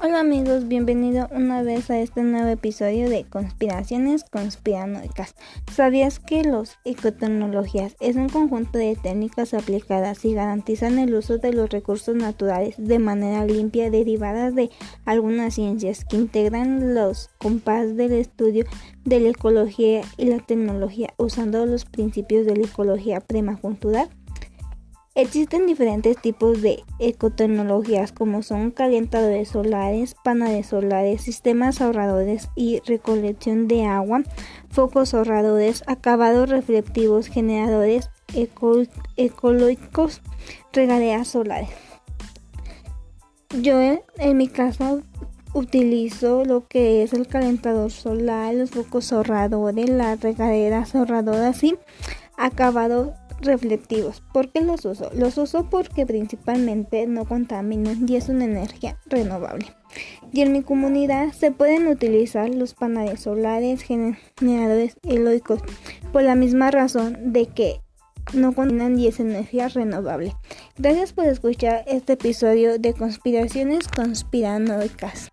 Hola amigos, bienvenido una vez a este nuevo episodio de Conspiraciones Conspiranoicas. ¿Sabías que los ecotecnologías es un conjunto de técnicas aplicadas y garantizan el uso de los recursos naturales de manera limpia derivadas de algunas ciencias que integran los compás del estudio de la ecología y la tecnología usando los principios de la ecología permacultural? Existen diferentes tipos de ecotecnologías como son calentadores solares, paneles solares, sistemas ahorradores y recolección de agua, focos ahorradores, acabados reflectivos, generadores ecológicos, regaderas solares. Yo en mi caso utilizo lo que es el calentador solar, los focos ahorradores, las regaderas ahorradoras y acabados reflectivos. ¿Por qué los uso? Los uso porque principalmente no contaminan y es una energía renovable. Y en mi comunidad se pueden utilizar los paneles solares, generadores eólicos, por la misma razón de que no contaminan y es energía renovable. Gracias por escuchar este episodio de Conspiraciones Conspiranoicas.